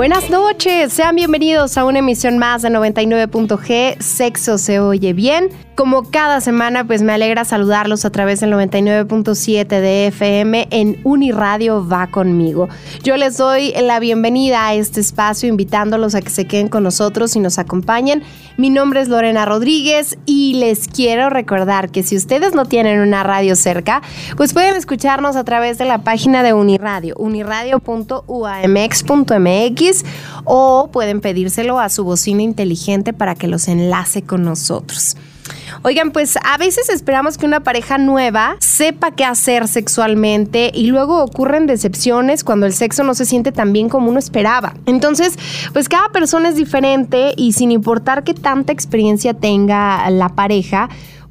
Buenas noches, sean bienvenidos a una emisión más de 99.g, Sexo se oye bien. Como cada semana, pues me alegra saludarlos a través del 99.7 de FM en Uniradio Va conmigo. Yo les doy la bienvenida a este espacio, invitándolos a que se queden con nosotros y nos acompañen. Mi nombre es Lorena Rodríguez y les quiero recordar que si ustedes no tienen una radio cerca, pues pueden escucharnos a través de la página de Uniradio, uniradio.uamx.mx o pueden pedírselo a su bocina inteligente para que los enlace con nosotros. Oigan, pues a veces esperamos que una pareja nueva sepa qué hacer sexualmente y luego ocurren decepciones cuando el sexo no se siente tan bien como uno esperaba. Entonces, pues cada persona es diferente y sin importar qué tanta experiencia tenga la pareja,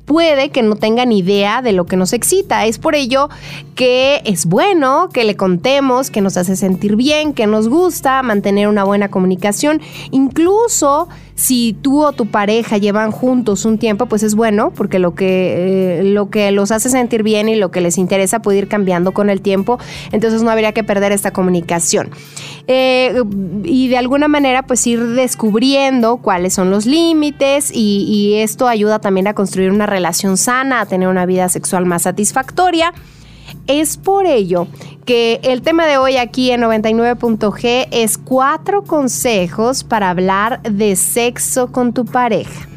puede que no tengan idea de lo que nos excita. Es por ello que es bueno que le contemos, que nos hace sentir bien, que nos gusta mantener una buena comunicación. Incluso si tú o tu pareja llevan juntos un tiempo, pues es bueno, porque lo que, eh, lo que los hace sentir bien y lo que les interesa puede ir cambiando con el tiempo. Entonces no habría que perder esta comunicación. Eh, y de alguna manera, pues ir descubriendo cuáles son los límites y, y esto ayuda también a construir una relación sana, a tener una vida sexual más satisfactoria. Es por ello que el tema de hoy aquí en 99.g es cuatro consejos para hablar de sexo con tu pareja.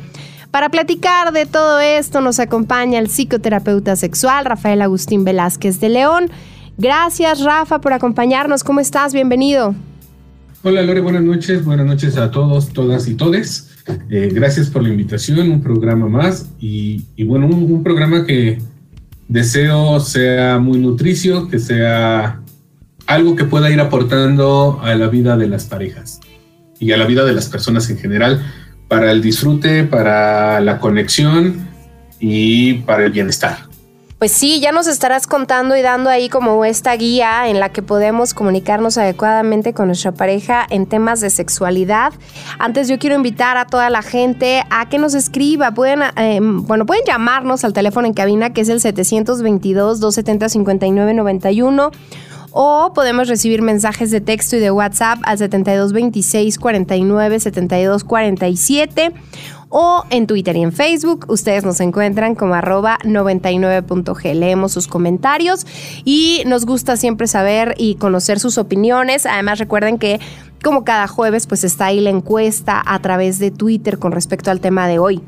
Para platicar de todo esto nos acompaña el psicoterapeuta sexual Rafael Agustín Velázquez de León. Gracias Rafa por acompañarnos. ¿Cómo estás? Bienvenido. Hola Lore, buenas noches. Buenas noches a todos, todas y todes. Eh, gracias por la invitación, un programa más y, bueno, un, programa que deseo sea muy nutricio, que sea algo que pueda ir aportando a la vida de las parejas y a la vida de las personas en general para el disfrute, para la conexión y para el bienestar. Pues sí, ya nos estarás contando y dando ahí como esta guía en la que podemos comunicarnos adecuadamente con nuestra pareja en temas de sexualidad. Antes yo quiero invitar a toda la gente a que nos escriba. Pueden, eh, bueno, pueden llamarnos al teléfono en cabina que es el 722-270-5991 o podemos recibir mensajes de texto y de WhatsApp al 7226 49 72 47 o en Twitter y en Facebook. Ustedes nos encuentran como arroba 99.g. Leemos sus comentarios y nos gusta siempre saber y conocer sus opiniones. Además recuerden que como cada jueves pues está ahí la encuesta a través de Twitter con respecto al tema de hoy.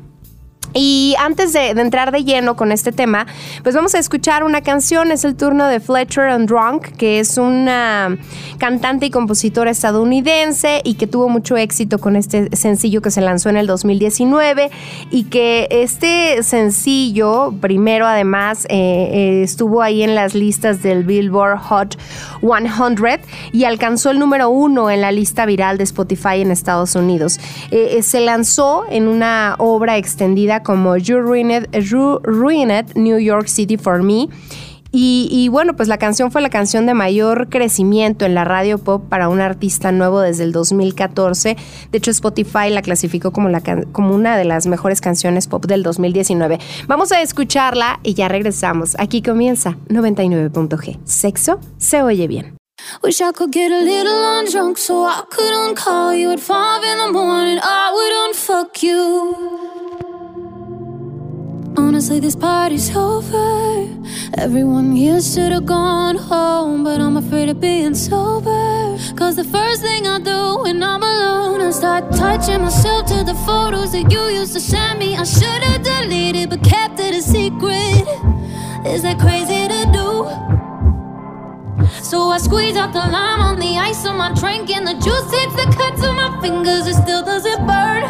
Y antes de, entrar de lleno con este tema, pues vamos a escuchar una canción. Es el turno de Fletcher and Drunk, que es una cantante y compositora estadounidense y que tuvo mucho éxito con este sencillo que se lanzó en el 2019 y que este sencillo, primero además, eh, eh, estuvo ahí en las listas del Billboard Hot 100 y alcanzó el número uno en la lista viral de Spotify en Estados Unidos. Eh, se lanzó en una obra extendida como You Ruined, New York City for Me. Y, bueno, pues la canción fue la canción de mayor crecimiento en la radio pop para un artista nuevo desde el 2014. De hecho, Spotify la clasificó como, una de las mejores canciones pop del 2019. Vamos a escucharla y ya regresamos. Aquí comienza 99.g. Sexo se oye bien. Wish I could get a little drunk so I couldn't call you at five in the morning. I wouldn't fuck you. Honestly, this party's over. Everyone here should have gone home, but I'm afraid of being sober. Cause the first thing I do when I'm alone, I start touching myself to the photos that you used to send me. I should have deleted, but kept it a secret. Is that crazy to do? So I squeeze out the lime on the ice on my drink, and the juice hits the cut to my fingers. It still doesn't burn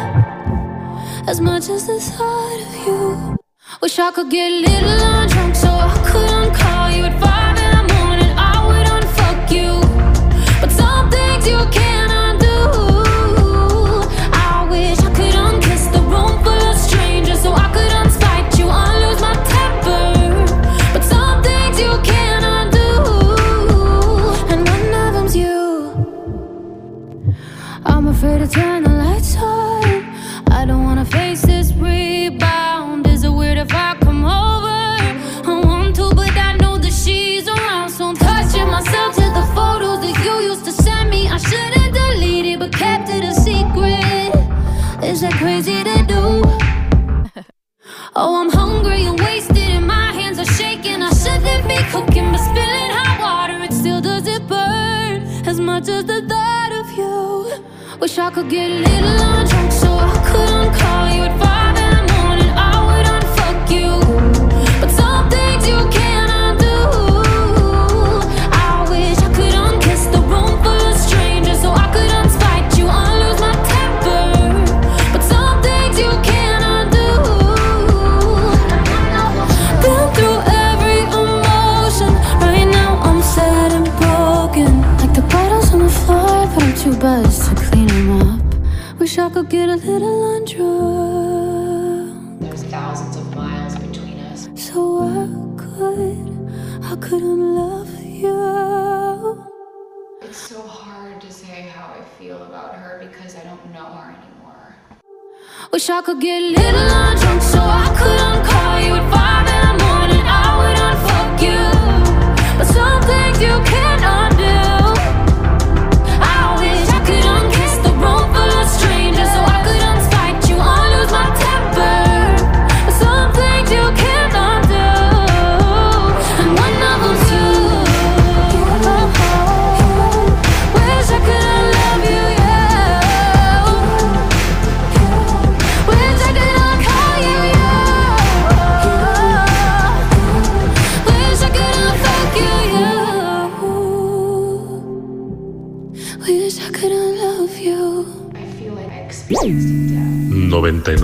as much as the thought of you. Wish I could get a little undrunk so I couldn't call you at five in the morning. I would unfuck you, but some things you can't undo. I wish I could unkiss the room full of strangers so I could unspite you, unlose my temper. But some things you can't undo, and one of them's you. I'm afraid to turn the lights on. I don't wanna face this real. As the thought of you. Wish I could get a little drunk so I couldn't call you Wish I could get a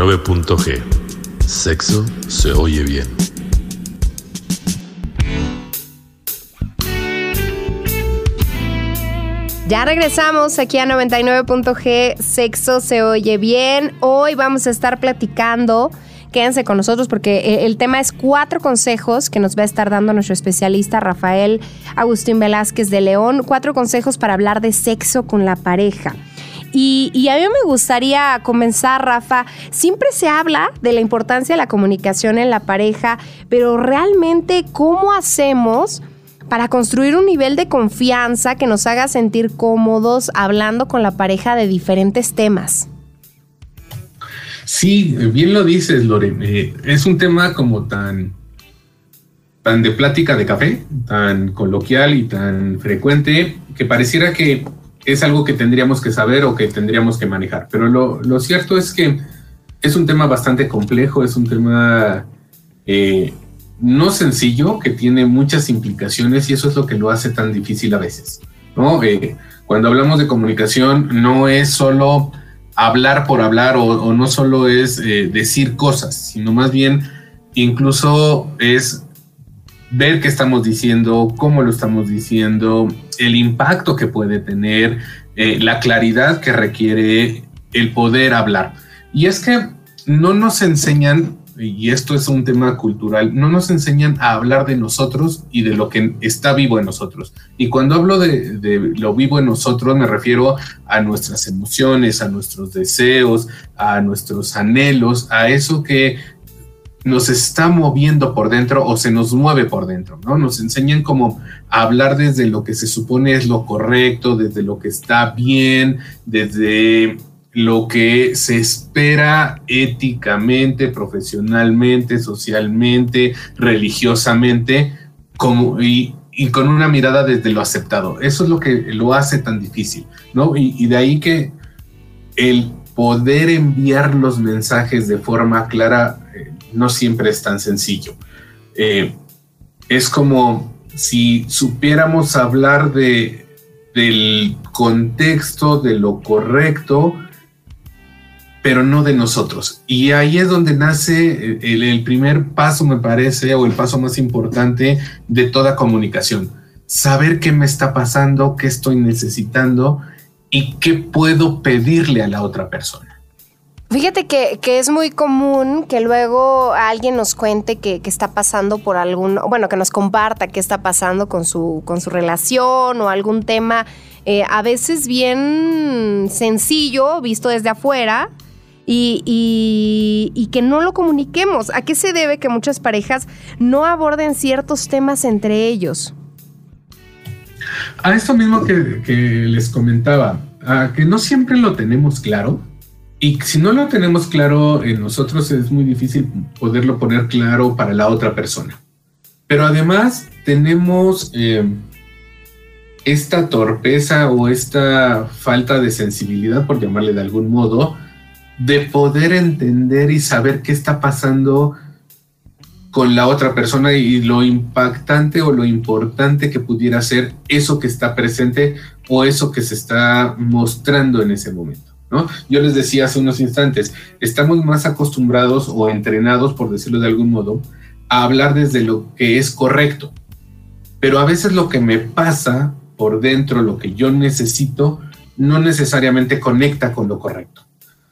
19.g. Sexo se oye bien. Ya regresamos aquí a 99.g, Sexo se oye bien. Hoy vamos a estar platicando quédense con nosotros porque eh, el tema es cuatro consejos que nos va a estar dando nuestro especialista Rafael Agustín Velázquez de León, cuatro consejos para hablar de sexo con la pareja. Y, a mí me gustaría comenzar, Rafa, siempre se habla de la importancia de la comunicación en la pareja, pero realmente cómo hacemos para construir un nivel de confianza que nos haga sentir cómodos hablando con la pareja de diferentes temas. Sí, bien lo dices, Lore. Eh, es un tema como tan, tan de plática de café, tan coloquial y tan frecuente, que pareciera que es algo que tendríamos que saber o que tendríamos que manejar. Pero lo, lo cierto es que es un tema bastante complejo, es un tema eh, no sencillo, que tiene muchas implicaciones y eso es lo que lo hace tan difícil a veces. ¿no? Eh, cuando hablamos de comunicación, no es solo hablar por hablar o, no solo es eh, decir cosas, sino más bien incluso es ver qué estamos diciendo, cómo lo estamos diciendo, el impacto que puede tener, eh, la claridad que requiere el poder hablar. Y es que no nos enseñan, y esto es un tema cultural, no nos enseñan a hablar de nosotros y de lo que está vivo en nosotros. Y cuando hablo de, de lo vivo en nosotros, me refiero a nuestras emociones, a nuestros deseos, a nuestros anhelos, a eso que nos está moviendo por dentro o se nos mueve por dentro, ¿no? Nos enseñan como a hablar desde lo que se supone es lo correcto, desde lo que está bien, desde lo que se espera éticamente, profesionalmente, socialmente, religiosamente, como, y, con una mirada desde lo aceptado. Eso es lo que lo hace tan difícil, ¿no? Y, de ahí que el poder enviar los mensajes de forma clara no siempre es tan sencillo. Eh, es como si supiéramos hablar de, del contexto, de lo correcto, pero no de nosotros. Y ahí es donde nace el, el, primer paso, me parece, o el paso más importante de toda comunicación. Saber qué me está pasando, qué estoy necesitando y qué puedo pedirle a la otra persona. Fíjate que, que, es muy común que luego alguien nos cuente que, que, está pasando por algún, bueno, que nos comparta qué está pasando con su, con su relación o algún tema, eh, a veces bien sencillo, visto desde afuera, y, y, que no lo comuniquemos. ¿A qué se debe que muchas parejas no aborden ciertos temas entre ellos? A esto mismo que, les comentaba, que no siempre lo tenemos claro Y si no lo tenemos claro en nosotros, es muy difícil poderlo poner claro para la otra persona. Pero además tenemos eh, esta torpeza o esta falta de sensibilidad, por llamarle de algún modo, de poder entender y saber qué está pasando con la otra persona y lo impactante o lo importante que pudiera ser eso que está presente o eso que se está mostrando en ese momento. ¿No? Yo les decía hace unos instantes, estamos más acostumbrados o entrenados, por decirlo de algún modo, a hablar desde lo que es correcto. Pero a veces lo que me pasa por dentro, lo que yo necesito, no necesariamente conecta con lo correcto.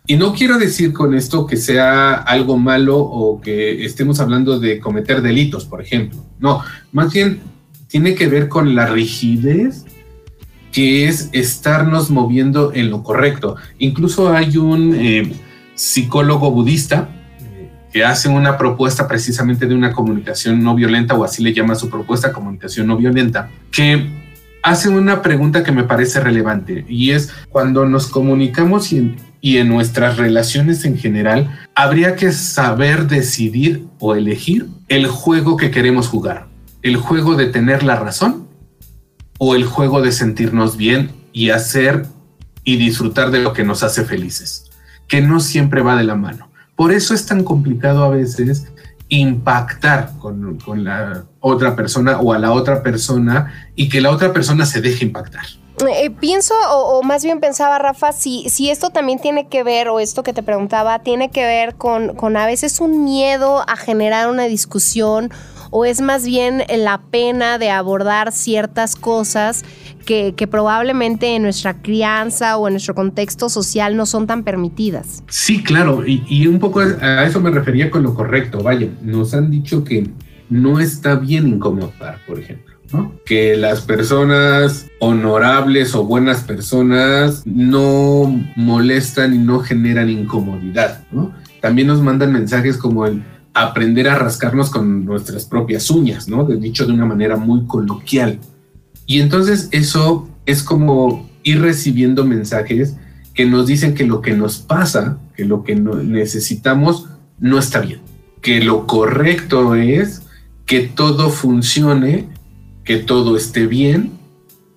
Y no quiero decir con esto que sea algo malo o que estemos hablando de cometer delitos, por ejemplo. No, más bien tiene que ver con la rigidez que es estarnos moviendo en lo correcto. Incluso hay un eh, psicólogo budista eh, que hace una propuesta precisamente de una comunicación no violenta, o así le llama su propuesta, comunicación no violenta, que hace una pregunta que me parece relevante y es cuando nos comunicamos y y en nuestras relaciones en general, habría que saber decidir o elegir el juego que queremos jugar. El juego de tener la razón o el juego de sentirnos bien y hacer y disfrutar de lo que nos hace felices, que no siempre va de la mano. Por eso es tan complicado a veces impactar con, con la otra persona o a la otra persona y que la otra persona se deje impactar. Eh, pienso, o, más bien pensaba, Rafa, si, si esto también tiene que ver, o esto que te preguntaba, tiene que ver con, con a veces un miedo a generar una discusión, o es más bien la pena de abordar ciertas cosas que, probablemente en nuestra crianza o en nuestro contexto social no son tan permitidas. Sí, claro, y, y un poco a eso me refería con lo correcto. Vaya, nos han dicho que no está bien incomodar, por ejemplo. Que las personas honorables o buenas personas no molestan y no generan incomodidad, También nos mandan mensajes como el aprender a rascarnos con nuestras propias uñas, ¿no? Dicho de una manera muy coloquial. Y entonces eso es como ir recibiendo mensajes que nos dicen que lo que nos pasa, que lo que necesitamos no está bien, que lo correcto es que todo funcione que todo esté bien,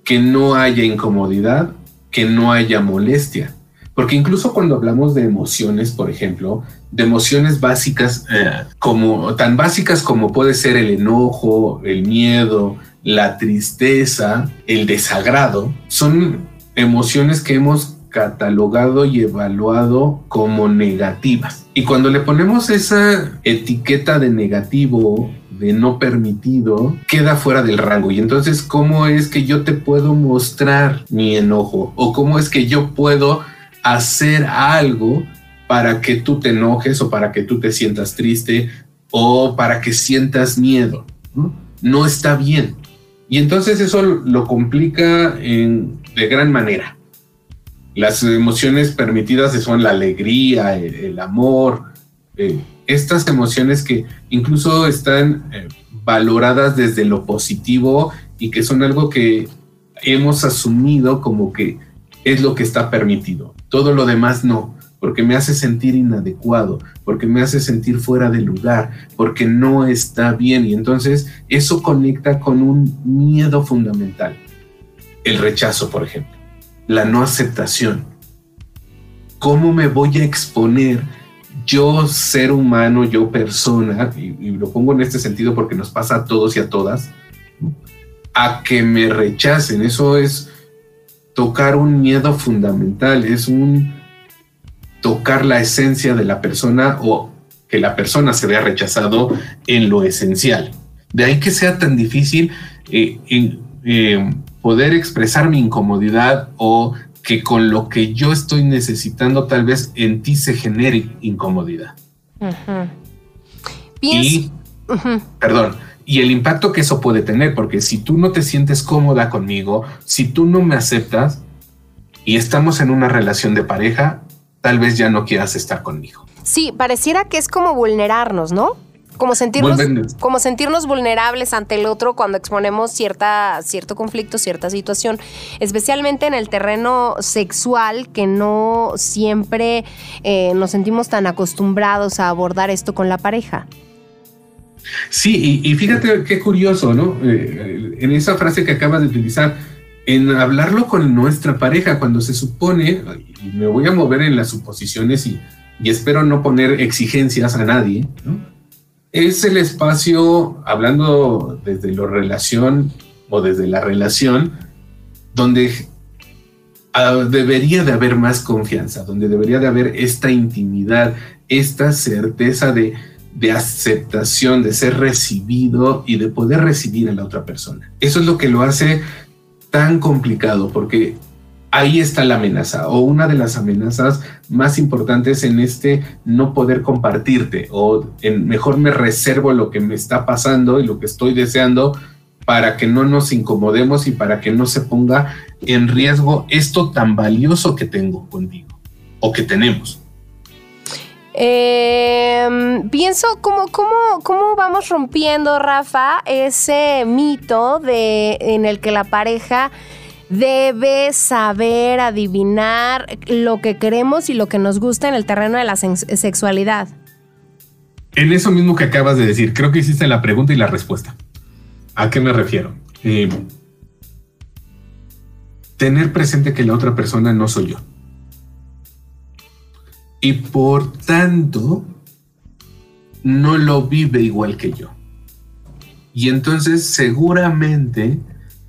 que no haya incomodidad, que no haya molestia. Porque incluso cuando hablamos de emociones, por ejemplo, de emociones básicas, eh, como tan básicas como puede ser el enojo, el miedo, la tristeza, el desagrado, son emociones que hemos catalogado y evaluado como negativas. Y cuando le ponemos esa etiqueta de negativo de no permitido queda fuera del rango. Y entonces, ¿cómo es que yo te puedo mostrar mi enojo? ¿O cómo es que yo puedo hacer algo para que tú te enojes o para que tú te sientas triste o para que sientas miedo? No, está bien. Y entonces eso lo complica de gran manera. Las emociones permitidas son la alegría, el, amor, eh, estas emociones que incluso están eh, valoradas desde lo positivo y que son algo que hemos asumido como que es lo que está permitido. Todo lo demás no, porque me hace sentir inadecuado, porque me hace sentir fuera de lugar, porque no está bien. Y entonces eso conecta con un miedo fundamental. El rechazo, por ejemplo, la no aceptación. ¿Cómo me voy a exponer yo ser humano, yo persona, y, lo pongo en este sentido porque nos pasa a todos y a todas, a que me rechacen. Eso es tocar un miedo fundamental, es un tocar la esencia de la persona o que la persona se vea rechazado en lo esencial. De ahí que sea tan difícil eh, eh, poder expresar mi incomodidad o que con lo que yo estoy necesitando tal vez en ti se genere incomodidad. Y, perdón, y el impacto que eso puede tener, porque si tú no te sientes cómoda conmigo, si tú no me aceptas y estamos en una relación de pareja, tal vez ya no quieras estar conmigo. Sí, pareciera que es como vulnerarnos, ¿no? Como sentirnos, como sentirnos vulnerables ante el otro cuando exponemos cierta, cierto conflicto, cierta situación, especialmente en el terreno sexual, que no siempre eh, nos sentimos tan acostumbrados a abordar esto con la pareja. Sí, y, y fíjate qué curioso, ¿no? Eh, en esa frase que acabas de utilizar, en hablarlo con nuestra pareja, cuando se supone, y me voy a mover en las suposiciones y, espero no poner exigencias a nadie. Es el espacio, hablando desde la relación o desde la relación, donde debería de haber más confianza, donde debería de haber esta intimidad, esta certeza de aceptación, de ser recibido y de poder recibir a la otra persona. Eso es lo que lo hace tan complicado, porque ahí está la amenaza, o una de las amenazas más importantes en este no poder compartirte, o en mejor me reservo lo que me está pasando y lo que estoy deseando para que no nos incomodemos y para que no se ponga en riesgo esto tan valioso que tengo contigo o que tenemos. Eh, pienso cómo, cómo, cómo vamos rompiendo, Rafa, ese mito de, en el que la pareja debe saber adivinar lo que queremos y lo que nos gusta en el terreno de la sex- sexualidad. En eso mismo que acabas de decir, creo que hiciste la pregunta y la respuesta. ¿A qué me refiero? Eh, tener presente que la otra persona no soy yo. Y por tanto, no lo vive igual que yo. Y entonces seguramente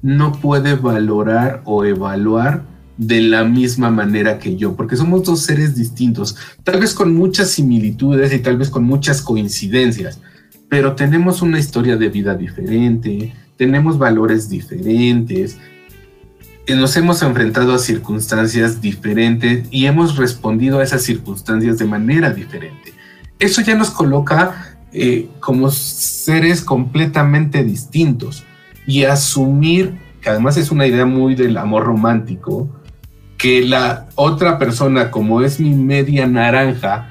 no puede valorar o evaluar de la misma manera que yo, porque somos dos seres distintos, tal vez con muchas similitudes y tal vez con muchas coincidencias, pero tenemos una historia de vida diferente, tenemos valores diferentes, nos hemos enfrentado a circunstancias diferentes y hemos respondido a esas circunstancias de manera diferente. Eso ya nos coloca eh, como seres completamente distintos y asumir, que además es una idea muy del amor romántico, que la otra persona, como es mi media naranja,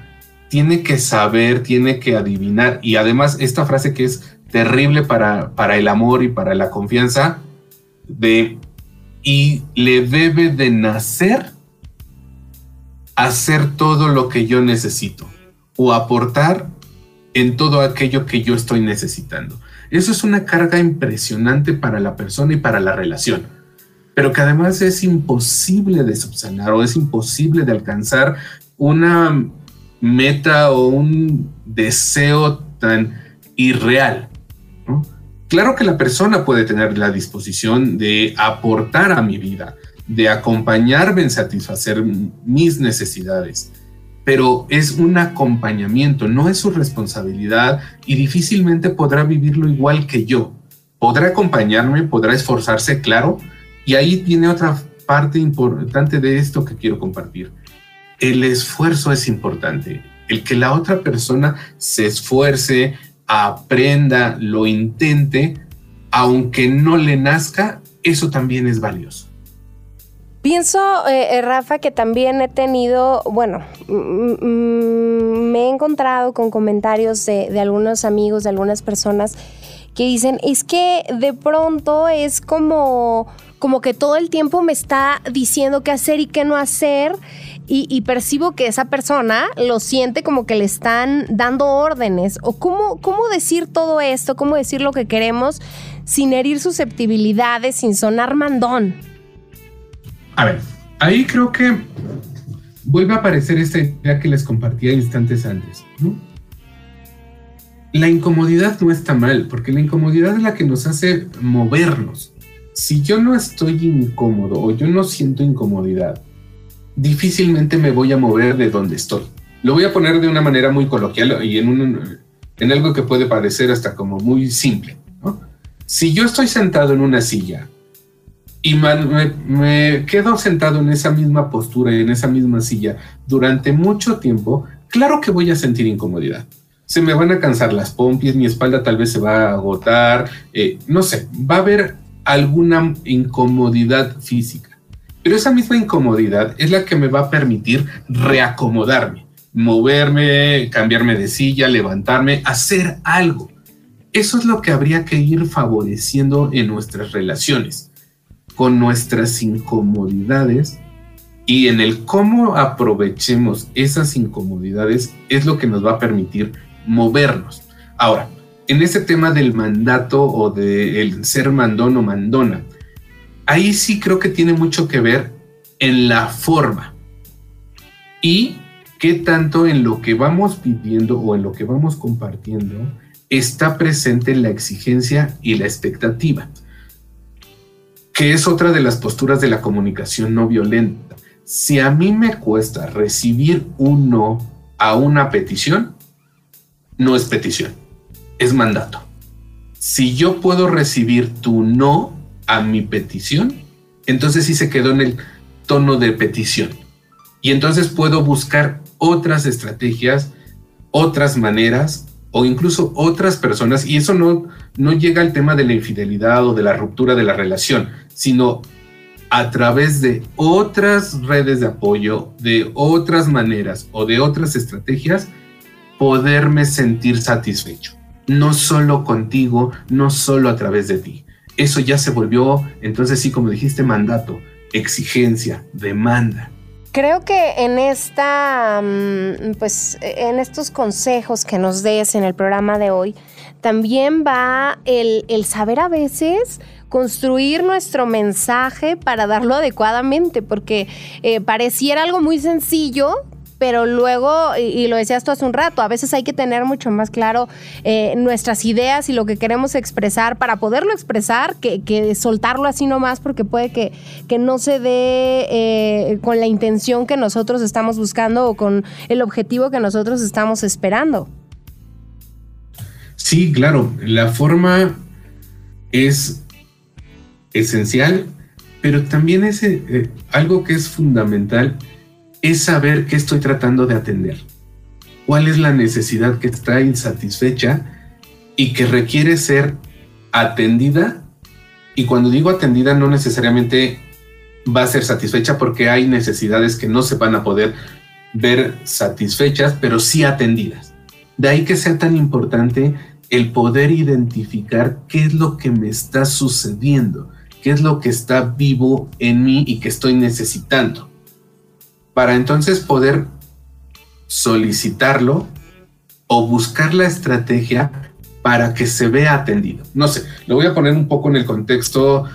tiene que saber, tiene que adivinar. Y además esta frase que es terrible para, para el amor y para la confianza, de y le debe de nacer hacer todo lo que yo necesito o aportar en todo aquello que yo estoy necesitando. Eso es una carga impresionante para la persona y para la relación, pero que además es imposible de subsanar o es imposible de alcanzar una meta o un deseo tan irreal. Claro que la persona puede tener la disposición de aportar a mi vida, de acompañarme en satisfacer mis necesidades, pero es un acompañamiento, no es su responsabilidad y difícilmente podrá vivirlo igual que yo. Podrá acompañarme, podrá esforzarse, claro, y ahí tiene otra parte importante de esto que quiero compartir. El esfuerzo es importante, el que la otra persona se esfuerce, aprenda, lo intente, aunque no le nazca, eso también es valioso. Pienso, eh, eh, Rafa, que también he tenido, bueno, me he encontrado con comentarios de algunos amigos, de algunas personas que dicen, es que de pronto es como, como que todo el tiempo me está diciendo qué hacer y qué no hacer. Y, percibo que esa persona lo siente como que le están dando órdenes. O cómo, cómo decir todo esto, cómo decir lo que queremos sin herir susceptibilidades, sin sonar mandón. A ver, ahí creo que vuelve a aparecer esta idea que les compartía instantes antes. ¿no? La incomodidad no está mal, porque la incomodidad es la que nos hace movernos. Si yo no estoy incómodo o yo no siento incomodidad, difícilmente me voy a mover de donde estoy. Lo voy a poner de una manera muy coloquial y en, algo que puede parecer hasta como muy simple. Si yo estoy sentado en una silla y me, quedo sentado en esa misma postura y en esa misma silla durante mucho tiempo, claro que voy a sentir incomodidad. Se me van a cansar las pompis, mi espalda tal vez se va a agotar, eh, no sé, va a haber alguna incomodidad física. Pero esa misma incomodidad es la que me va a permitir reacomodarme. moverme, cambiarme de silla, levantarme, hacer algo. Eso es lo que habría que ir favoreciendo en nuestras relaciones, con nuestras incomodidades y en el cómo aprovechemos esas incomodidades es lo que nos va a permitir movernos. Ahora, en ese tema del mandato o del ser mandón o mandona, ahí sí creo que tiene mucho que ver en la forma y qué tanto en lo que vamos pidiendo o en lo que vamos compartiendo está presente la exigencia y la expectativa, que es otra de las posturas de la comunicación no violenta. Si a mí me cuesta recibir un no a una petición, no es petición, es mandato. Si yo puedo recibir tu no a mi petición, entonces sí se quedó en el tono de petición. Y entonces puedo buscar otras estrategias, otras maneras o incluso otras personas, y eso no, no llega al tema de la infidelidad o de la ruptura de la relación, sino a través de otras redes de apoyo, de otras maneras o de otras estrategias, poderme sentir satisfecho. No solo contigo, no solo a través de ti. Eso ya se volvió, entonces sí, como dijiste, mandato, exigencia, demanda. Creo que en esta, mm, pues, en estos consejos que nos des en el programa de hoy, también va el, el saber a veces construir nuestro mensaje para darlo adecuadamente, porque eh, pareciera algo muy sencillo, pero luego, y, lo decías tú hace un rato, a veces hay que tener mucho más claro eh, nuestras ideas y lo que queremos expresar para poderlo expresar que, soltarlo así nomás, porque puede que, que no se dé eh, con la intención que nosotros estamos buscando o con el objetivo que nosotros estamos esperando. Sí, claro, la forma es esencial, pero también es eh, algo que es fundamental es saber qué estoy tratando de atender. ¿Cuál es la necesidad que está insatisfecha y que requiere ser atendida? Y cuando digo atendida no necesariamente va a ser satisfecha porque hay necesidades que no se van a poder ver satisfechas, pero sí atendidas. De ahí que sea tan importante el poder identificar qué es lo que me está sucediendo, qué es lo que está vivo en mí y que estoy necesitando para entonces poder solicitarlo o buscar la estrategia para que se vea atendido. No sé, lo voy a poner un poco en el contexto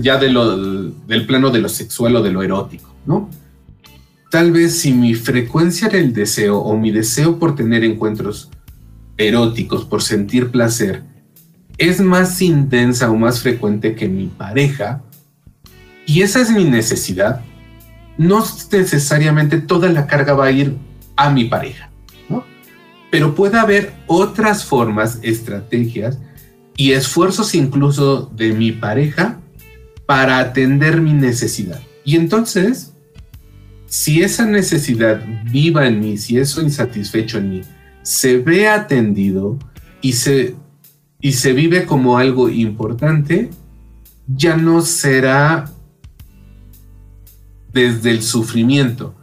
ya del plano de lo sexual o de lo erótico, ¿no? Tal vez si mi frecuencia del deseo o mi deseo por tener encuentros eróticos, por sentir placer, es más intensa o más frecuente que mi pareja, y esa es mi necesidad, no necesariamente toda la carga va a ir a mi pareja, ¿no? Pero puede haber otras formas, estrategias y esfuerzos incluso de mi pareja para atender mi necesidad. Y entonces, si esa necesidad viva en mí, si eso insatisfecho en mí, se ve atendido y se, y se vive como algo importante, ya no será desde el sufrimiento,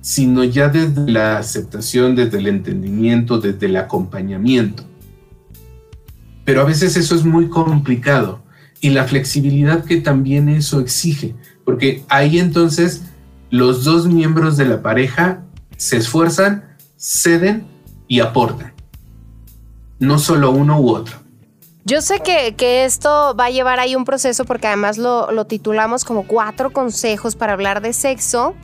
sino ya desde la aceptación, desde el entendimiento, desde el acompañamiento. Pero a veces eso es muy complicado y la flexibilidad que también eso exige, porque ahí entonces los dos miembros de la pareja se esfuerzan, ceden y aportan, no solo uno u otro. Yo sé que, esto va a llevar ahí un proceso porque además lo, titulamos como cuatro consejos para hablar de sexo.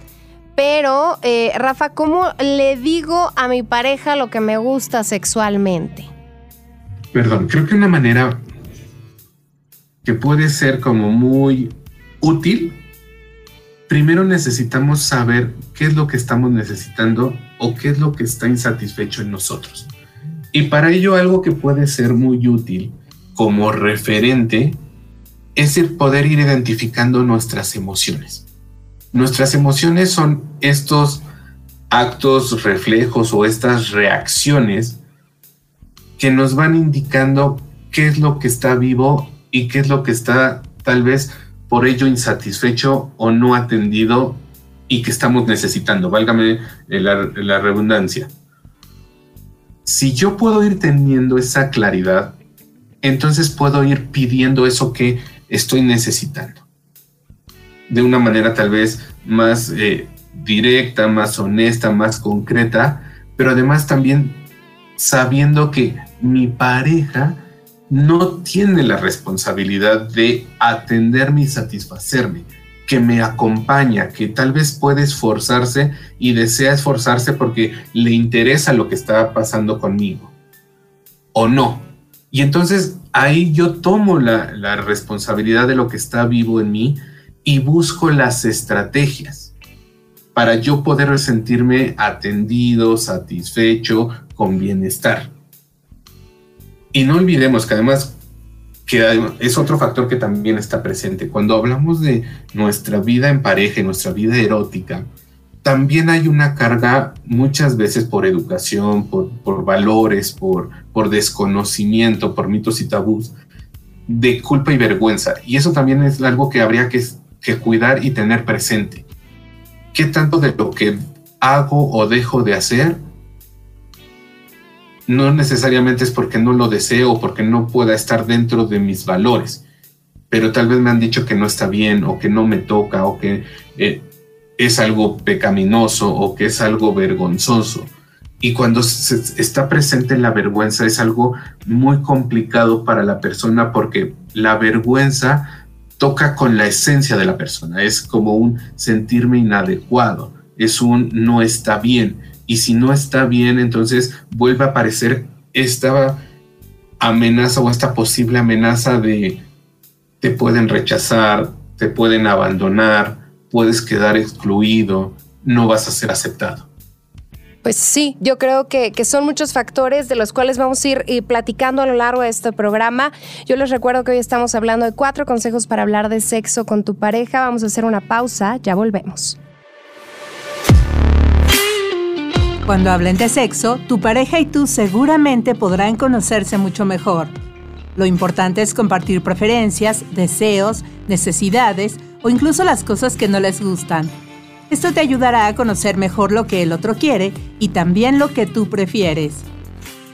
Pero, eh, Rafa, ¿cómo le digo a mi pareja lo que me gusta sexualmente? Perdón, creo que una manera que puede ser como muy útil, primero necesitamos saber qué es lo que estamos necesitando o qué es lo que está insatisfecho en nosotros. Y para ello algo que puede ser muy útil como referente es el poder ir identificando nuestras emociones. Nuestras emociones son estos actos, reflejos o estas reacciones que nos van indicando qué es lo que está vivo y qué es lo que está tal vez por ello insatisfecho o no atendido y que estamos necesitando, válgame la, la redundancia. Si yo puedo ir teniendo esa claridad, entonces puedo ir pidiendo eso que estoy necesitando. De una manera tal vez más eh, directa, más honesta, más concreta, pero además también sabiendo que mi pareja no tiene la responsabilidad de atenderme y satisfacerme, que me acompaña, que tal vez puede esforzarse y desea esforzarse porque le interesa lo que está pasando conmigo. O no. Y entonces ahí yo tomo la, la responsabilidad de lo que está vivo en mí y busco las estrategias para yo poder sentirme atendido, satisfecho, con bienestar. Y no olvidemos que además que es otro factor que también está presente. Cuando hablamos de nuestra vida en pareja, nuestra vida erótica, también hay una carga muchas veces por educación, por, por valores, por, por desconocimiento, por mitos y tabús, de culpa y vergüenza. Y eso también es algo que habría que, que cuidar y tener presente. ¿Qué tanto de lo que hago o dejo de hacer no necesariamente es porque no lo deseo porque no pueda estar dentro de mis valores, pero tal vez me han dicho que no está bien o que no me toca o que eh, es algo pecaminoso o que es algo vergonzoso. Y cuando está presente la vergüenza es algo muy complicado para la persona porque la vergüenza toca con la esencia de la persona, es como un sentirme inadecuado, es un no está bien. Y si no está bien, entonces vuelve a aparecer esta amenaza o esta posible amenaza de te pueden rechazar, te pueden abandonar, puedes quedar excluido, no vas a ser aceptado. Pues sí, yo creo que, que, son muchos factores de los cuales vamos a ir, ir, platicando a lo largo de este programa. Yo les recuerdo que hoy estamos hablando de cuatro consejos para hablar de sexo con tu pareja. Vamos a hacer una pausa, ya volvemos. Cuando hablen de sexo, tu pareja y tú seguramente podrán conocerse mucho mejor. Lo importante es compartir preferencias, deseos, necesidades o incluso las cosas que no les gustan. Esto te ayudará a conocer mejor lo que el otro quiere y también lo que tú prefieres.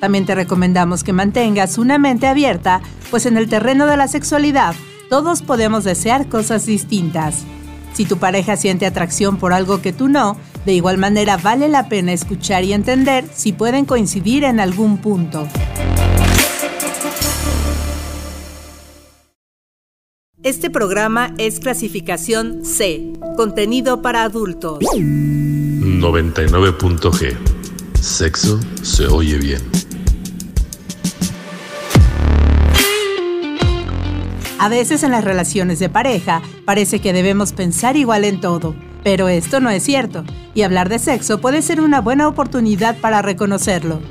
También te recomendamos que mantengas una mente abierta, pues en el terreno de la sexualidad todos podemos desear cosas distintas. Si tu pareja siente atracción por algo que tú no, de igual manera vale la pena escuchar y entender si pueden coincidir en algún punto. Este programa es clasificación C, contenido para adultos. 99.g. Sexo se oye bien. A veces en las relaciones de pareja parece que debemos pensar igual en todo, pero esto no es cierto, y hablar de sexo puede ser una buena oportunidad para reconocerlo.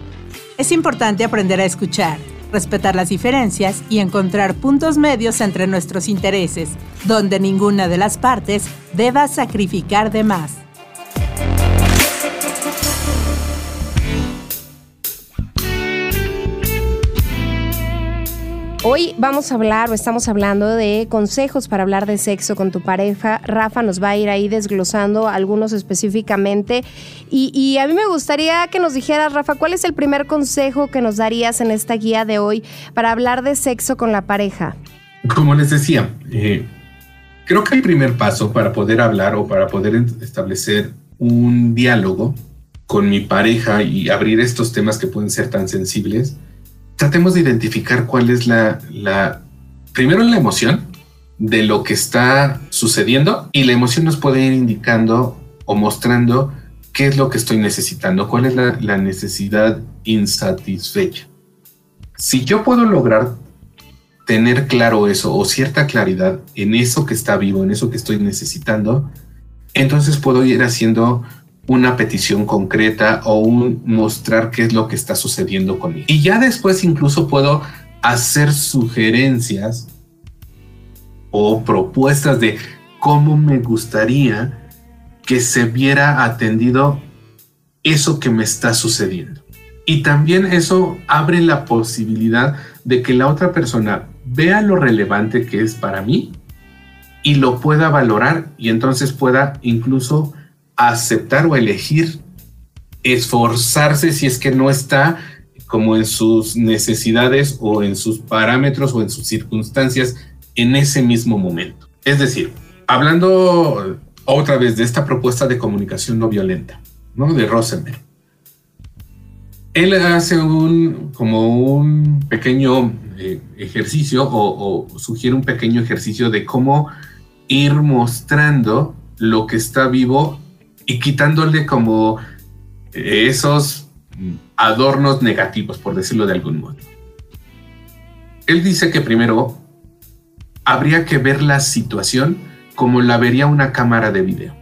Es importante aprender a escuchar, respetar las diferencias y encontrar puntos medios entre nuestros intereses, donde ninguna de las partes deba sacrificar de más. Hoy vamos a hablar o estamos hablando de consejos para hablar de sexo con tu pareja. Rafa nos va a ir ahí desglosando algunos específicamente. Y, a mí me gustaría que nos dijeras, Rafa, ¿cuál es el primer consejo que nos darías en esta guía de hoy para hablar de sexo con la pareja? Como les decía, eh, creo que el primer paso para poder hablar o para poder establecer un diálogo con mi pareja y abrir estos temas que pueden ser tan sensibles, tratemos de identificar cuál es la, la, primero la emoción de lo que está sucediendo y la emoción nos puede ir indicando o mostrando qué es lo que estoy necesitando, cuál es la, la necesidad insatisfecha. Si yo puedo lograr tener claro eso o cierta claridad en eso que está vivo, en eso que estoy necesitando, entonces puedo ir haciendo una petición concreta o un mostrar qué es lo que está sucediendo conmigo. Y ya después incluso puedo hacer sugerencias o propuestas de cómo me gustaría que se viera atendido eso que me está sucediendo. Y también eso abre la posibilidad de que la otra persona vea lo relevante que es para mí y lo pueda valorar y entonces pueda incluso aceptar o elegir esforzarse si es que no está como en sus necesidades o en sus parámetros o en sus circunstancias en ese mismo momento. Es decir, hablando otra vez de esta propuesta de comunicación no violenta, ¿no? De Rosenberg. Él hace un como un pequeño eh, ejercicio o, o sugiere un pequeño ejercicio de cómo ir mostrando lo que está vivo y quitándole como esos adornos negativos, por decirlo de algún modo. Él dice que primero habría que ver la situación como la vería una cámara de video.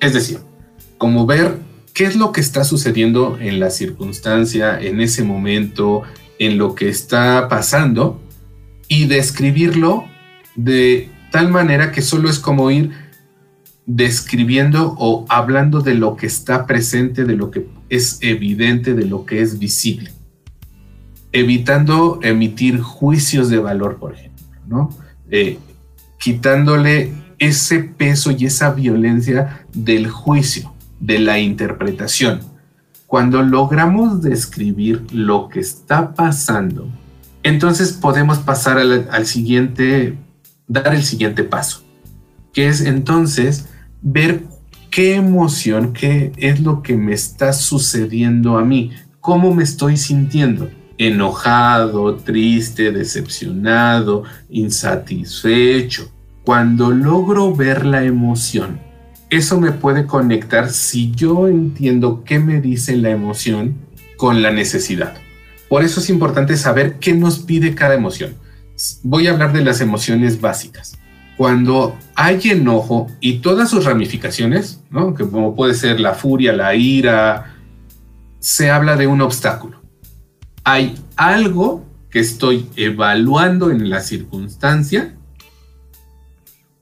Es decir, como ver qué es lo que está sucediendo en la circunstancia, en ese momento, en lo que está pasando y describirlo de tal manera que solo es como ir describiendo o hablando de lo que está presente, de lo que es evidente, de lo que es visible, evitando emitir juicios de valor, por ejemplo, ¿no? Eh, quitándole ese peso y esa violencia del juicio, de la interpretación. Cuando logramos describir lo que está pasando, entonces podemos pasar al, al siguiente, dar el siguiente paso, que es entonces ver qué emoción, qué es lo que me está sucediendo a mí, cómo me estoy sintiendo. Enojado, triste, decepcionado, insatisfecho. Cuando logro ver la emoción, eso me puede conectar si yo entiendo qué me dice la emoción con la necesidad. Por eso es importante saber qué nos pide cada emoción. Voy a hablar de las emociones básicas cuando hay enojo y todas sus ramificaciones, ¿no? que como puede ser la furia, la ira, se habla de un obstáculo. Hay algo que estoy evaluando en la circunstancia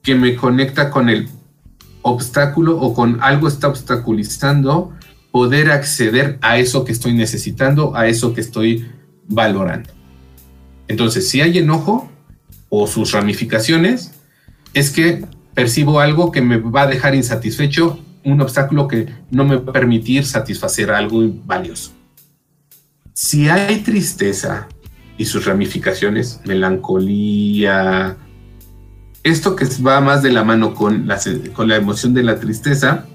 que me conecta con el obstáculo o con algo está obstaculizando poder acceder a eso que estoy necesitando, a eso que estoy valorando. Entonces, si hay enojo o sus ramificaciones, es que percibo algo que me va a dejar insatisfecho, un obstáculo que no me va a permitir satisfacer algo valioso. Si hay tristeza y sus ramificaciones, melancolía, esto que va más de la mano con la, emoción de la tristeza,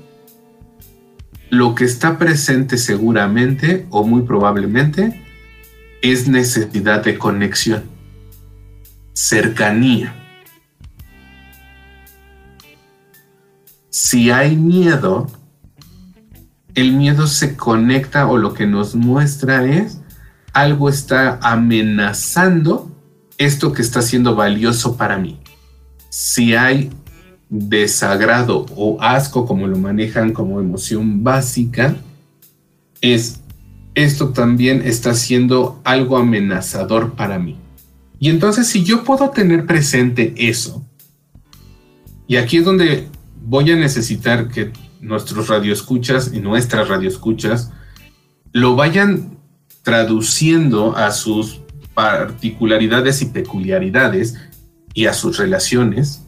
lo que está presente seguramente o muy probablemente es necesidad de conexión, cercanía si hay miedo, el miedo se conecta o lo que nos muestra es algo está amenazando esto que está siendo valioso para mí. Si hay desagrado o asco, como lo manejan como emoción básica, es esto también está siendo algo amenazador para mí. Y entonces si yo puedo tener presente eso, y aquí es donde voy a necesitar que nuestros radioescuchas y nuestras radioescuchas lo vayan traduciendo a sus particularidades y peculiaridades y a sus relaciones.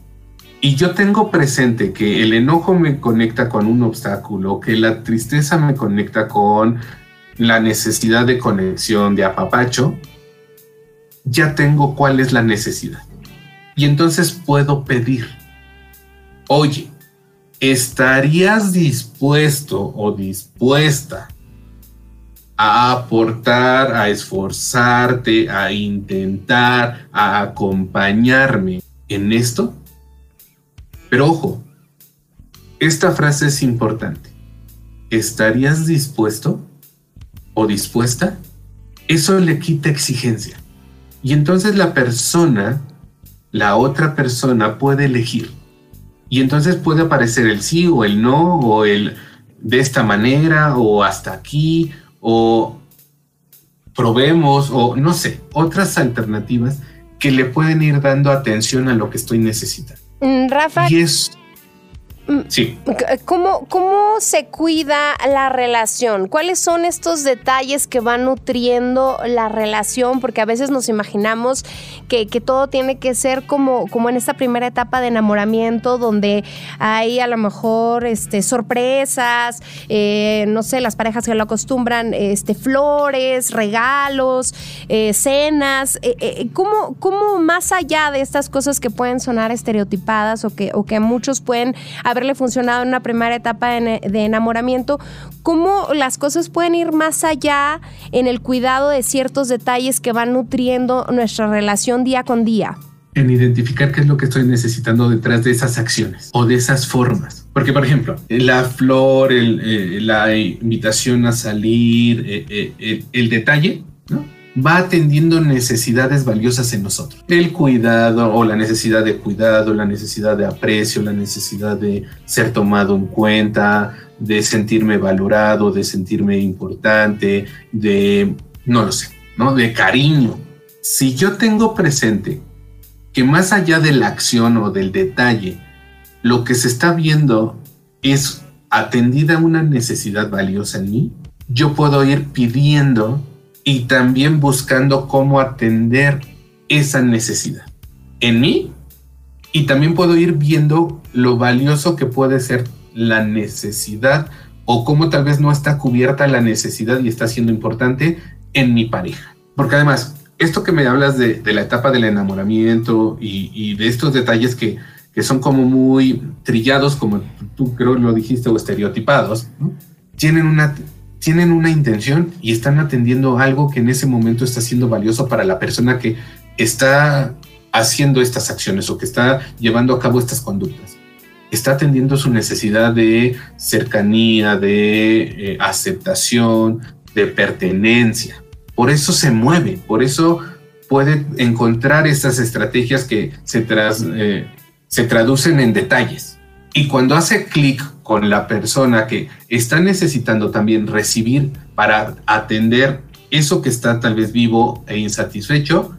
Y yo tengo presente que el enojo me conecta con un obstáculo, que la tristeza me conecta con la necesidad de conexión, de apapacho, ya tengo cuál es la necesidad. Y entonces puedo pedir, oye, ¿estarías dispuesto o dispuesta a aportar, a esforzarte, a intentar, a acompañarme en esto? Pero ojo, esta frase es importante. ¿Estarías dispuesto o dispuesta? Eso le quita exigencia. Y entonces la persona, la otra persona puede elegir y entonces puede aparecer el sí o el no, o el de esta manera, o hasta aquí, o probemos, o no sé, otras alternativas que le pueden ir dando atención a lo que estoy necesitando. Mm, Rafa. Y es. Sí. ¿Cómo, ¿Cómo se cuida la relación? ¿Cuáles son estos detalles que van nutriendo la relación? Porque a veces nos imaginamos que, que todo tiene que ser como, como en esta primera etapa de enamoramiento, donde hay a lo mejor este, sorpresas, eh, no sé, las parejas que lo acostumbran, este, flores, regalos, eh, cenas. Eh, eh, ¿cómo, ¿Cómo más allá de estas cosas que pueden sonar estereotipadas o que, o que muchos pueden haberle funcionado en una primera etapa de, enamoramiento, cómo las cosas pueden ir más allá en el cuidado de ciertos detalles que van nutriendo nuestra relación día con día? en identificar qué es lo que estoy necesitando detrás de esas acciones o de esas formas. Porque, por ejemplo, la flor, eh, la invitación a salir, eh, eh, el, el detalle, ¿no? Va atendiendo necesidades valiosas en nosotros. El cuidado o la necesidad de cuidado, la necesidad de aprecio, la necesidad de ser tomado en cuenta, de sentirme valorado, de sentirme importante, de, no lo sé, ¿no? De cariño. Si yo tengo presente que más allá de la acción o del detalle, lo que se está viendo es atendida una necesidad valiosa en mí, yo puedo ir pidiendo y también buscando cómo atender esa necesidad en mí y también puedo ir viendo lo valioso que puede ser la necesidad o cómo tal vez no está cubierta la necesidad y está siendo importante en mi pareja. Porque además, esto que me hablas de, la etapa del enamoramiento y, de estos detalles que, que, son como muy trillados, como tú creo lo dijiste, o estereotipados, tienen una tienen una intención y están atendiendo algo que en ese momento está siendo valioso para la persona que está haciendo estas acciones o que está llevando a cabo estas conductas. Está atendiendo su necesidad de cercanía, de eh, aceptación, de pertenencia. Por eso se mueve, por eso puede encontrar estas estrategias que se, tras, eh, se traducen en detalles. Y cuando hace clic con la persona que está necesitando también recibir para atender eso que está tal vez vivo e insatisfecho,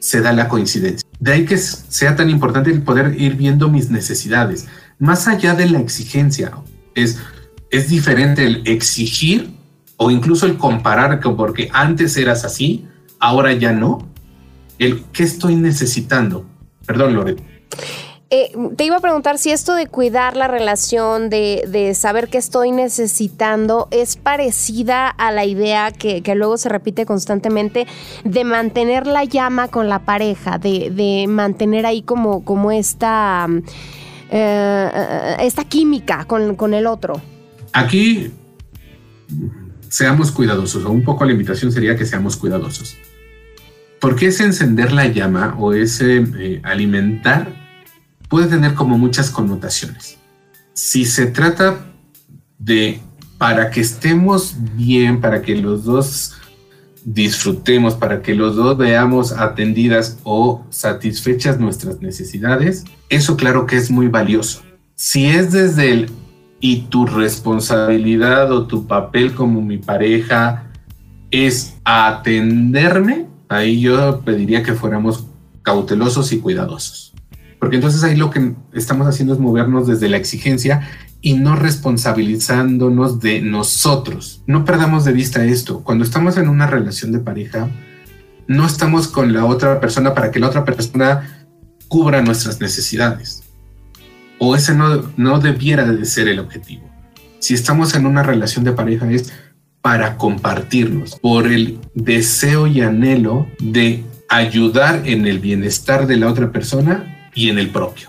se da la coincidencia. De ahí que sea tan importante el poder ir viendo mis necesidades. Más allá de la exigencia, es, es diferente el exigir o incluso el comparar, porque antes eras así, ahora ya no. El qué estoy necesitando. Perdón, Loreto. Eh, te iba a preguntar si esto de cuidar la relación, de, de, saber qué estoy necesitando, es parecida a la idea que, que, luego se repite constantemente de mantener la llama con la pareja, de, de mantener ahí como, como esta, eh, esta química con, con el otro. Aquí seamos cuidadosos, o un poco la invitación sería que seamos cuidadosos. Porque ese encender la llama o ese eh, alimentar puede tener como muchas connotaciones. Si se trata de para que estemos bien, para que los dos disfrutemos, para que los dos veamos atendidas o satisfechas nuestras necesidades, eso claro que es muy valioso. Si es desde el y tu responsabilidad o tu papel como mi pareja es atenderme, ahí yo pediría que fuéramos cautelosos y cuidadosos. Porque entonces ahí lo que estamos haciendo es movernos desde la exigencia y no responsabilizándonos de nosotros. No perdamos de vista esto. Cuando estamos en una relación de pareja, no estamos con la otra persona para que la otra persona cubra nuestras necesidades. O ese no, no debiera de ser el objetivo. Si estamos en una relación de pareja es para compartirnos por el deseo y anhelo de ayudar en el bienestar de la otra persona y en el propio.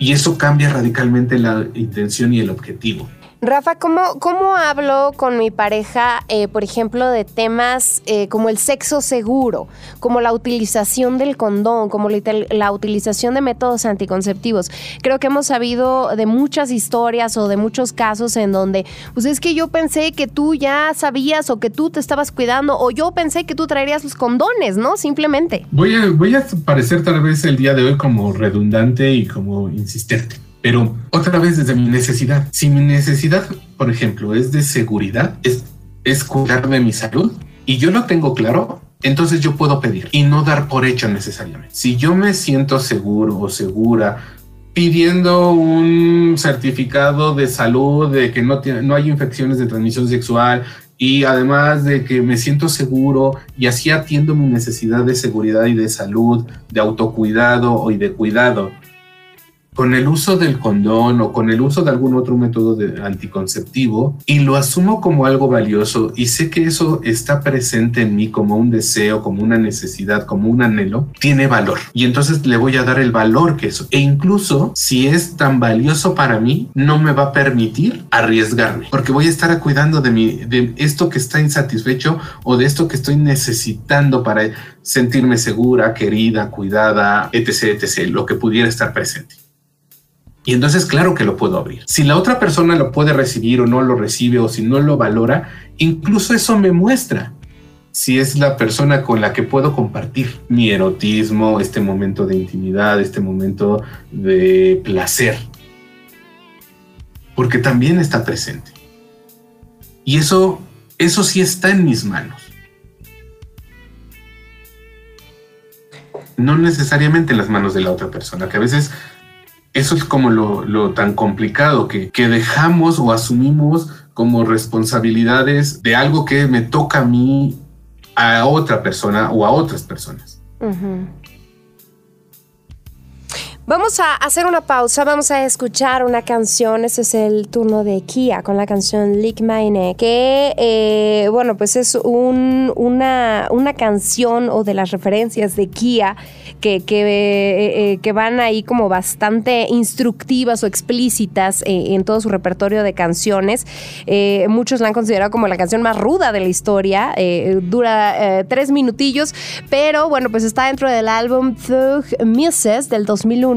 Y eso cambia radicalmente la intención y el objetivo. Rafa, ¿cómo, cómo hablo con mi pareja, eh, por ejemplo, de temas eh, como el sexo seguro, como la utilización del condón, como la, la, utilización de métodos anticonceptivos? Creo que hemos sabido de muchas historias o de muchos casos en donde, pues es que yo pensé que tú ya sabías o que tú te estabas cuidando o yo pensé que tú traerías los condones, ¿no? Simplemente. Voy a, voy a parecer tal vez el día de hoy como redundante y como insistente pero otra vez desde mi necesidad. Si mi necesidad, por ejemplo, es de seguridad, es, cuidar de mi salud y yo lo tengo claro, entonces yo puedo pedir y no dar por hecho necesariamente. Si yo me siento seguro o segura pidiendo un certificado de salud de que no, tiene, no hay infecciones de transmisión sexual y además de que me siento seguro y así atiendo mi necesidad de seguridad y de salud, de autocuidado y de cuidado con el uso del condón o con el uso de algún otro método de anticonceptivo y lo asumo como algo valioso y sé que eso está presente en mí como un deseo, como una necesidad, como un anhelo, tiene valor. Y entonces le voy a dar el valor que eso. E incluso si es tan valioso para mí, no me va a permitir arriesgarme porque voy a estar cuidando de mi, de esto que está insatisfecho o de esto que estoy necesitando para sentirme segura, querida, cuidada, etc, etc, lo que pudiera estar presente. Y entonces, claro que lo puedo abrir. Si la otra persona lo puede recibir o no lo recibe o si no lo valora, incluso eso me muestra si es la persona con la que puedo compartir mi erotismo, este momento de intimidad, este momento de placer. Porque también está presente. Y eso, eso sí está en mis manos. No necesariamente en las manos de la otra persona, que a veces eso es como lo, tan complicado que, dejamos o asumimos como responsabilidades de algo que me toca a mí, a otra persona o a otras personas. Vamos a hacer una pausa, vamos a escuchar una canción, ese es el turno de Kia con la canción Lick My Neck, que eh, bueno, pues es una, una canción o de las referencias de Kia que, que, eh, que van ahí como bastante instructivas o explícitas eh, en todo su repertorio de canciones. muchos la han considerado como la canción más ruda de la historia, dura tres minutillos, pero bueno, pues está dentro del álbum Thug Muses del 2001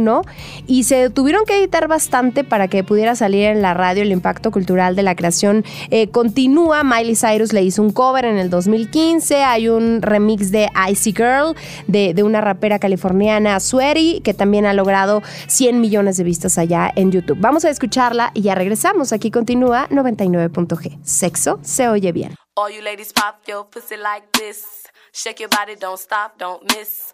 y se tuvieron que editar bastante para que pudiera salir en la radio el impacto cultural de la creación. Eh, continúa, Miley Cyrus le hizo un cover en el 2015, hay un remix de Icy Girl de, de una rapera californiana, Sweaty, que también ha logrado 100 millones de vistas allá en YouTube. Vamos a escucharla y ya regresamos. Aquí continúa 99.g. Sexo se oye bien. All you ladies pop your pussy like this. Shake your body, don't stop, don't miss.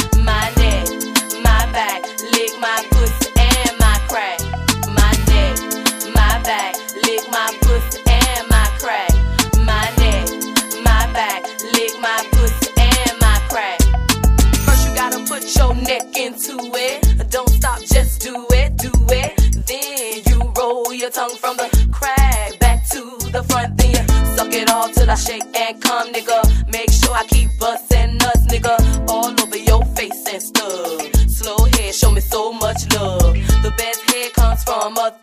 Tongue from the crack back to the front. Then you suck it all till I shake and come, nigga. Make sure I keep bustin' nuts, nigga, all over your face and stuff. Slow head, show me so much love. The best head comes from a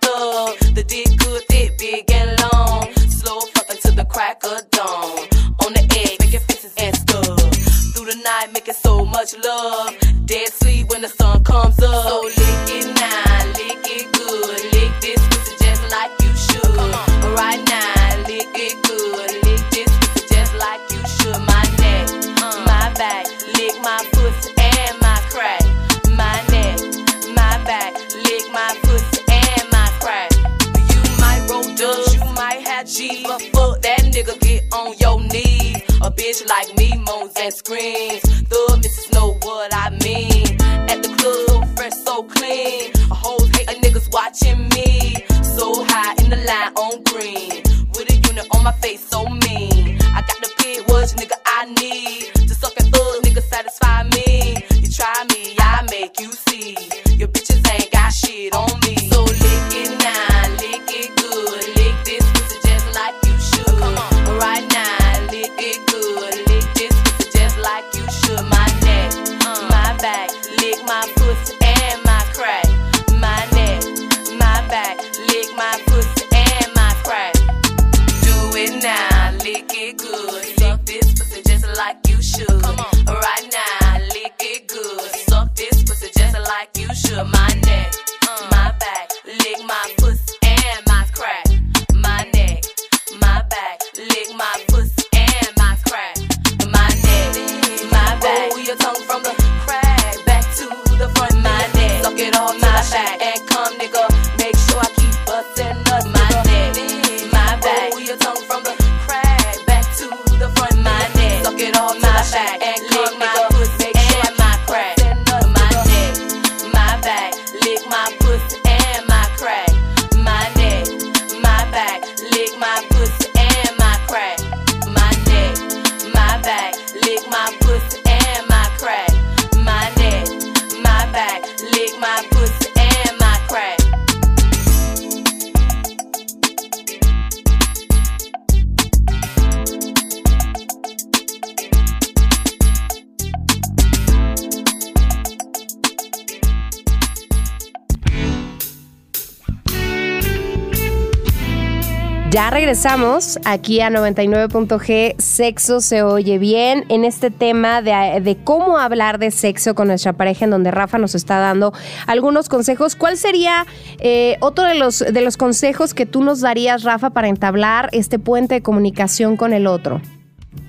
regresamos aquí a 99.g, sexo se oye bien, en este tema de, de, cómo hablar de sexo con nuestra pareja, en donde Rafa nos está dando algunos consejos. ¿Cuál sería eh, otro de los, de los consejos que tú nos darías, Rafa, para entablar este puente de comunicación con el otro?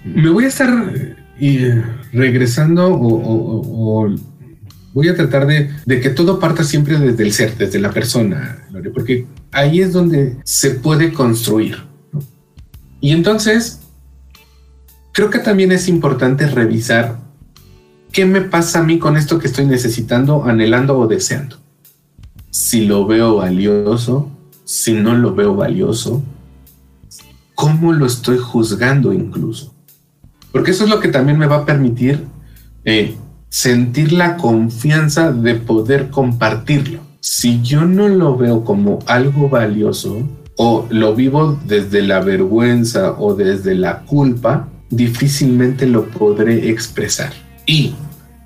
Me voy a estar eh, regresando o, voy a tratar de, de, que todo parta siempre desde el ser, desde la persona, porque ahí es donde se puede construir. Y entonces, creo que también es importante revisar qué me pasa a mí con esto que estoy necesitando, anhelando o deseando. Si lo veo valioso, si no lo veo valioso, cómo lo estoy juzgando incluso. Porque eso es lo que también me va a permitir eh, sentir la confianza de poder compartirlo si yo no lo veo como algo valioso o lo vivo desde la vergüenza o desde la culpa, difícilmente lo podré expresar. Y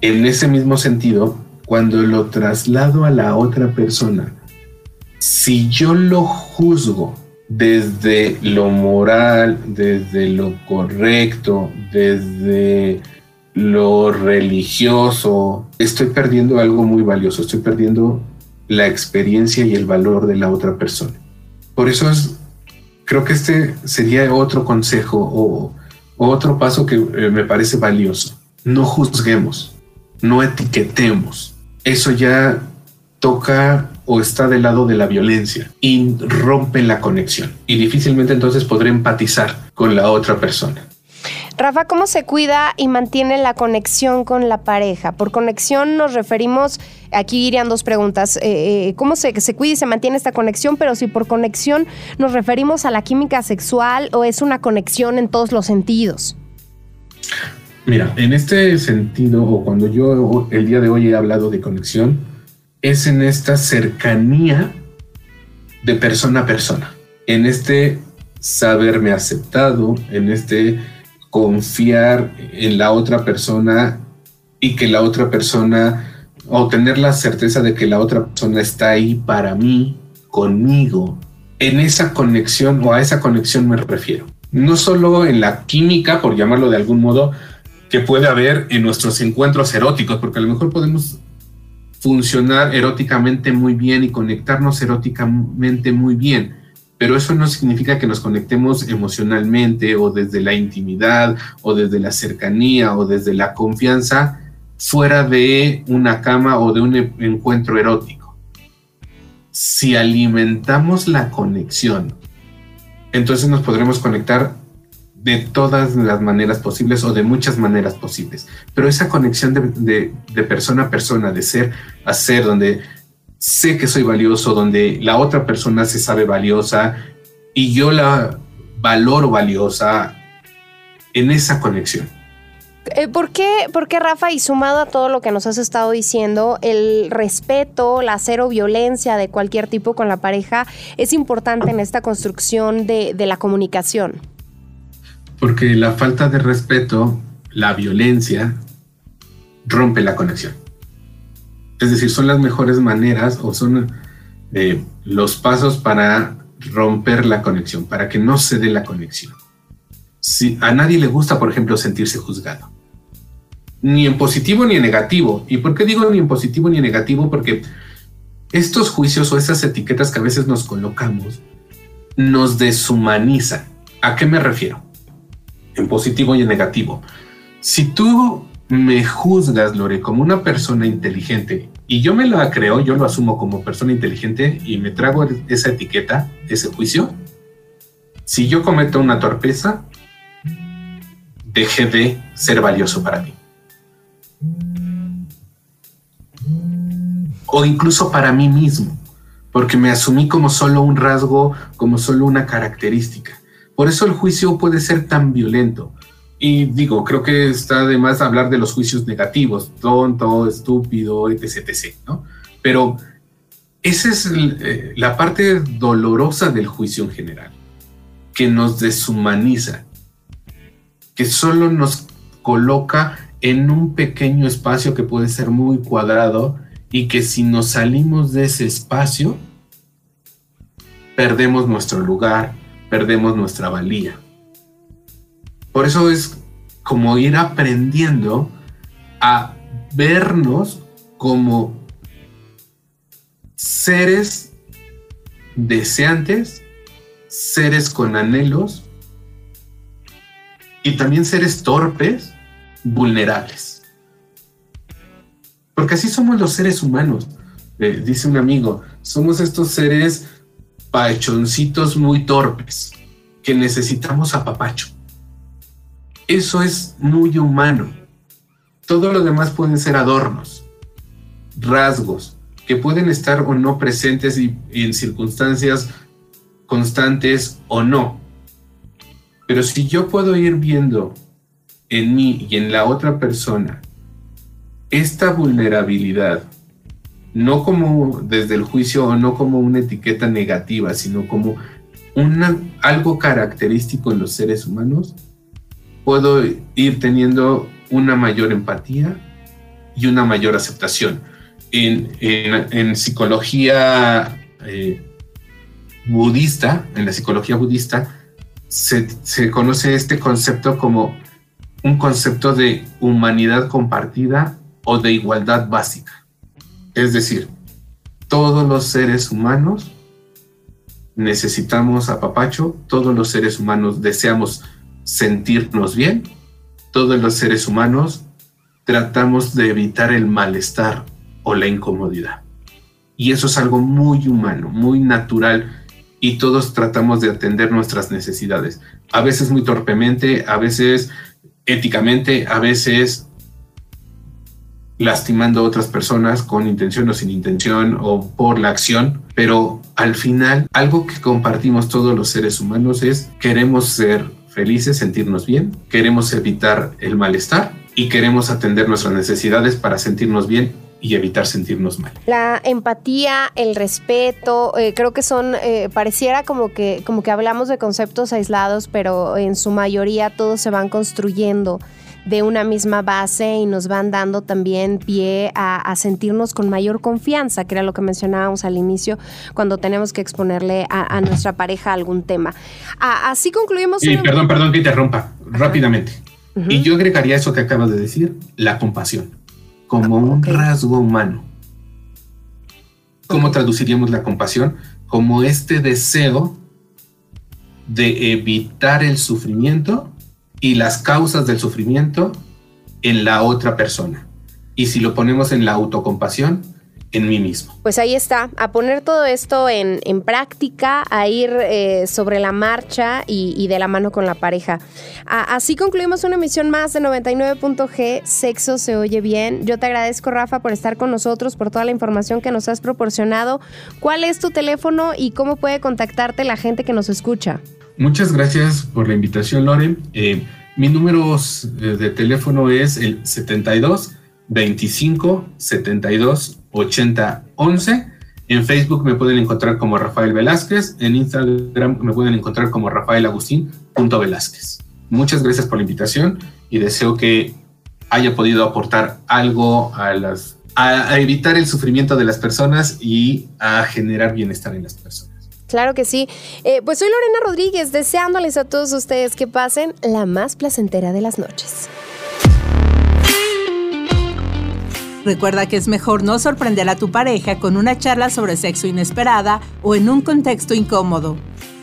en ese mismo sentido, cuando lo traslado a la otra persona, si yo lo juzgo desde lo moral, desde lo correcto, desde lo religioso, estoy perdiendo algo muy valioso, estoy perdiendo la experiencia y el valor de la otra persona. Por eso es, creo que este sería otro consejo o, otro paso que eh, me parece valioso. No juzguemos, no etiquetemos. Eso ya toca o está del lado de la violencia y rompe la conexión. Y difícilmente entonces podré empatizar con la otra persona. Rafa, ¿cómo se cuida y mantiene la conexión con la pareja? Por conexión nos referimos, aquí irían dos preguntas, eh, eh, ¿cómo se, se cuida y se mantiene esta conexión? Pero si por conexión nos referimos a la química sexual o es una conexión en todos los sentidos. Mira, en este sentido, o cuando yo el día de hoy he hablado de conexión, es en esta cercanía de persona a persona, en este saberme aceptado, en este confiar en la otra persona y que la otra persona, o tener la certeza de que la otra persona está ahí para mí, conmigo. En esa conexión o a esa conexión me refiero. No solo en la química, por llamarlo de algún modo, que puede haber en nuestros encuentros eróticos, porque a lo mejor podemos funcionar eróticamente muy bien y conectarnos eróticamente muy bien pero eso no significa que nos conectemos emocionalmente o desde la intimidad o desde la cercanía o desde la confianza fuera de una cama o de un encuentro erótico. Si alimentamos la conexión, entonces nos podremos conectar de todas las maneras posibles o de muchas maneras posibles. Pero esa conexión de, de persona a persona, de ser a ser, donde sé que soy valioso, donde la otra persona se sabe valiosa y yo la valoro valiosa en esa conexión. Eh, ¿Por qué, ¿Por qué, Rafa, y sumado a todo lo que nos has estado diciendo, el respeto, la cero violencia de cualquier tipo con la pareja es importante en esta construcción de, de la comunicación? Porque la falta de respeto, la violencia, rompe la conexión. Es decir, son las mejores maneras o son eh, los pasos para romper la conexión, para que no se dé la conexión. Si a nadie le gusta, por ejemplo, sentirse juzgado, ni en positivo ni en negativo. ¿Y por qué digo ni en positivo ni en negativo? Porque estos juicios o esas etiquetas que a veces nos colocamos nos deshumanizan. ¿A qué me refiero? En positivo y en negativo. Si tú me juzgas, Lore, como una persona inteligente y yo me lo creo, yo lo asumo como persona inteligente y me trago esa etiqueta, ese juicio, si yo cometo una torpeza, deje de ser valioso para mí. O incluso para mí mismo, porque me asumí como solo un rasgo, como solo una característica. Por eso el juicio puede ser tan violento, y digo, creo que está de más hablar de los juicios negativos, tonto, estúpido, etc, etc, ¿no? Pero esa es eh, la parte dolorosa del juicio en general, que nos deshumaniza, que solo nos coloca en un pequeño espacio que puede ser muy cuadrado y que si nos salimos de ese espacio, perdemos nuestro lugar, perdemos nuestra valía. Por eso es como ir aprendiendo a vernos como seres deseantes, seres con anhelos y también seres torpes, vulnerables. Porque así somos los seres humanos, eh, dice un amigo, somos estos seres pachoncitos muy torpes que necesitamos apapacho. Eso es muy humano. Todo lo demás pueden ser adornos, rasgos, que pueden estar o no presentes y, en circunstancias constantes o no. Pero si yo puedo ir viendo en mí y en la otra persona esta vulnerabilidad, no como desde el juicio o no como una etiqueta negativa, sino como una, algo característico en los seres humanos, puedo ir teniendo una mayor empatía y una mayor aceptación. En, psicología eh, budista, en la psicología budista, se, se conoce este concepto como un concepto de humanidad compartida o de igualdad básica. Es decir, todos los seres humanos necesitamos apapacho, todos los seres humanos deseamos sentirnos bien, todos los seres humanos tratamos de evitar el malestar o la incomodidad. Y eso es algo muy humano, muy natural y todos tratamos de atender nuestras necesidades. A veces muy torpemente, a veces éticamente, a veces lastimando a otras personas con intención o sin intención o por la acción, pero al final algo que compartimos todos los seres humanos es queremos ser felices, sentirnos bien, queremos evitar el malestar y queremos atender nuestras necesidades para sentirnos bien y evitar sentirnos mal. La empatía, el respeto, eh, creo que son, eh, pareciera como que, como que hablamos de conceptos aislados, pero en su mayoría todos se van construyendo de una misma base y nos van dando también pie a, sentirnos con mayor confianza, que era lo que mencionábamos al inicio cuando tenemos que exponerle a, nuestra pareja algún tema. así concluimos. Sí, perdón, perdón que interrumpa rápidamente. Y yo agregaría eso que acabas de decir, la compasión, como un rasgo humano. ¿Cómo traduciríamos la compasión? Como este deseo de evitar el sufrimiento y las causas del sufrimiento en la otra persona. Y si lo ponemos en la autocompasión, en mí mismo. Pues ahí está, a poner todo esto en, práctica, a ir eh, sobre la marcha y, de la mano con la pareja. así concluimos una emisión más de 99.g, Sexo se oye bien. Yo te agradezco, Rafa, por estar con nosotros, por toda la información que nos has proporcionado. ¿Cuál es tu teléfono y cómo puede contactarte la gente que nos escucha? Muchas gracias por la invitación, Loren. Eh, mi número de teléfono es el 72 25 72 80 11. En Facebook me pueden encontrar como Rafael Velázquez. En Instagram me pueden encontrar como Rafael Velázquez. Muchas gracias por la invitación y deseo que haya podido aportar algo a las a evitar el sufrimiento de las personas y a generar bienestar en las personas. Claro que sí. Eh, pues soy Lorena Rodríguez, deseándoles a todos ustedes que pasen la más placentera de las noches. Recuerda que es mejor no sorprender a tu pareja con una charla sobre sexo inesperada o en un contexto incómodo.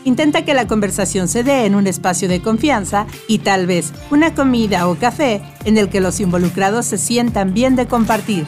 Intenta que la conversación se dé en un espacio de confianza y tal vez una comida o café en el que los involucrados se sientan bien de compartir.